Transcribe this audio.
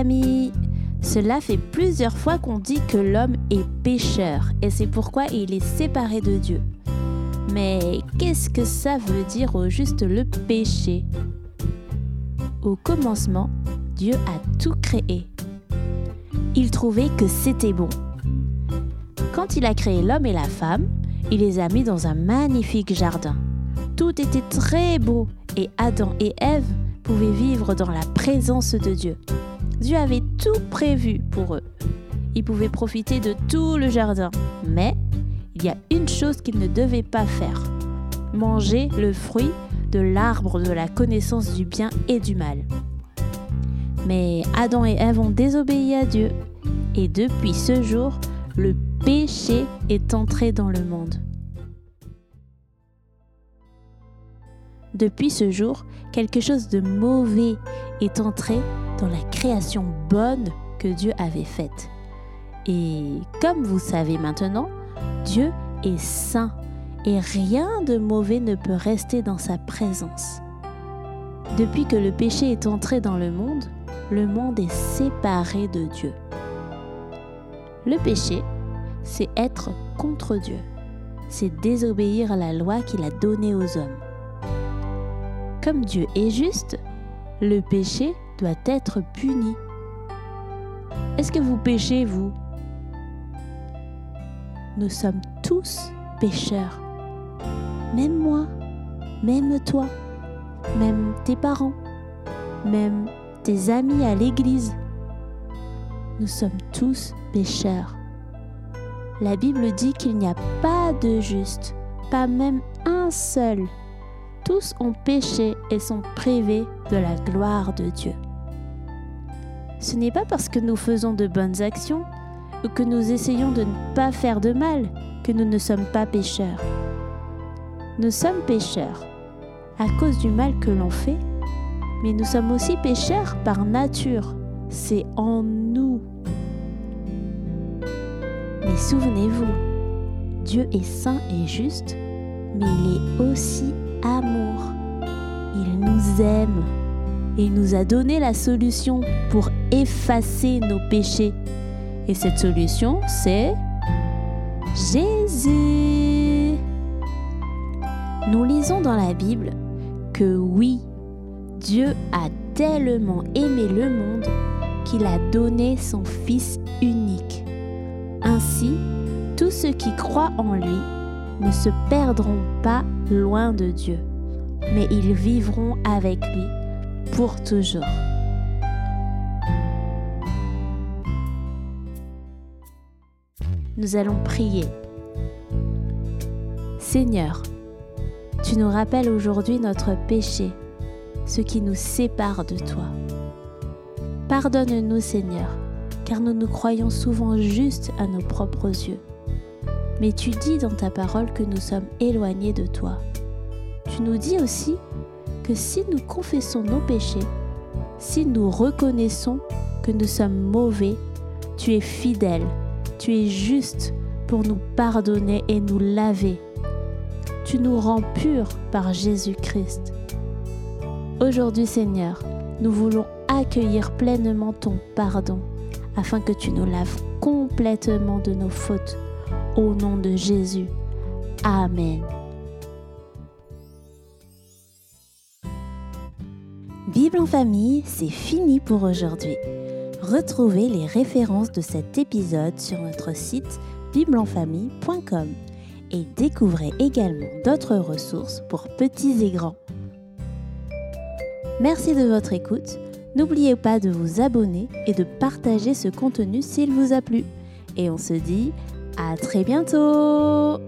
famille Cela fait plusieurs fois qu'on dit que l'homme est pécheur et c'est pourquoi il est séparé de Dieu. Mais qu'est-ce que ça veut dire au juste le péché? Au commencement, Dieu a tout créé. Il trouvait que c'était bon. Quand il a créé l'homme et la femme, il les a mis dans un magnifique jardin. Tout était très beau et Adam et Ève pouvaient vivre dans la présence de Dieu. Dieu avait tout prévu pour eux. Ils pouvaient profiter de tout le jardin. Mais il y a une chose qu'ils ne devaient pas faire. Manger le fruit de l'arbre de la connaissance du bien et du mal. Mais Adam et Ève ont désobéi à Dieu. Et depuis ce jour, le péché est entré dans le monde. Depuis ce jour, quelque chose de mauvais est entré dans la création bonne que Dieu avait faite. Et comme vous savez maintenant, Dieu est saint et rien de mauvais ne peut rester dans sa présence. Depuis que le péché est entré dans le monde, le monde est séparé de Dieu. Le péché, c'est être contre Dieu. C'est désobéir à la loi qu'il a donnée aux hommes. Comme Dieu est juste, le péché doit être puni. Est-ce que vous péchez, vous? Nous sommes tous pécheurs. Même moi, même toi, même tes parents, même tes amis à l'église. Nous sommes tous pécheurs. La Bible dit qu'il n'y a pas de juste, pas même un seul. Tous ont péché et sont privés de la gloire de Dieu. Ce n'est pas parce que nous faisons de bonnes actions ou que nous essayons de ne pas faire de mal que nous ne sommes pas pécheurs. Nous sommes pécheurs à cause du mal que l'on fait, mais nous sommes aussi pécheurs par nature. C'est en nous. Mais souvenez-vous, Dieu est saint et juste, mais il est aussi amour. Et il nous a donné la solution pour effacer nos péchés. Et cette solution, c'est Jésus. Nous lisons dans la Bible que oui, Dieu a tellement aimé le monde qu'il a donné son Fils unique. Ainsi, tous ceux qui croient en lui ne se perdront pas loin de Dieu, mais ils vivront avec lui pour toujours. Nous allons prier. Seigneur, tu nous rappelles aujourd'hui notre péché, ce qui nous sépare de toi. Pardonne-nous Seigneur, car nous nous croyons souvent justes à nos propres yeux. Mais tu dis dans ta parole que nous sommes éloignés de toi. Nous dis aussi que si nous confessons nos péchés, si nous reconnaissons que nous sommes mauvais, tu es fidèle, tu es juste pour nous pardonner et nous laver. Tu nous rends purs par Jésus-Christ. Aujourd'hui Seigneur, nous voulons accueillir pleinement ton pardon afin que tu nous laves complètement de nos fautes. Au nom de Jésus. Amen. Bible en famille, c'est fini pour aujourd'hui. Retrouvez les références de cet épisode sur notre site bibleenfamille.com et découvrez également d'autres ressources pour petits et grands. Merci de votre écoute. N'oubliez pas de vous abonner et de partager ce contenu s'il vous a plu. Et on se dit à très bientôt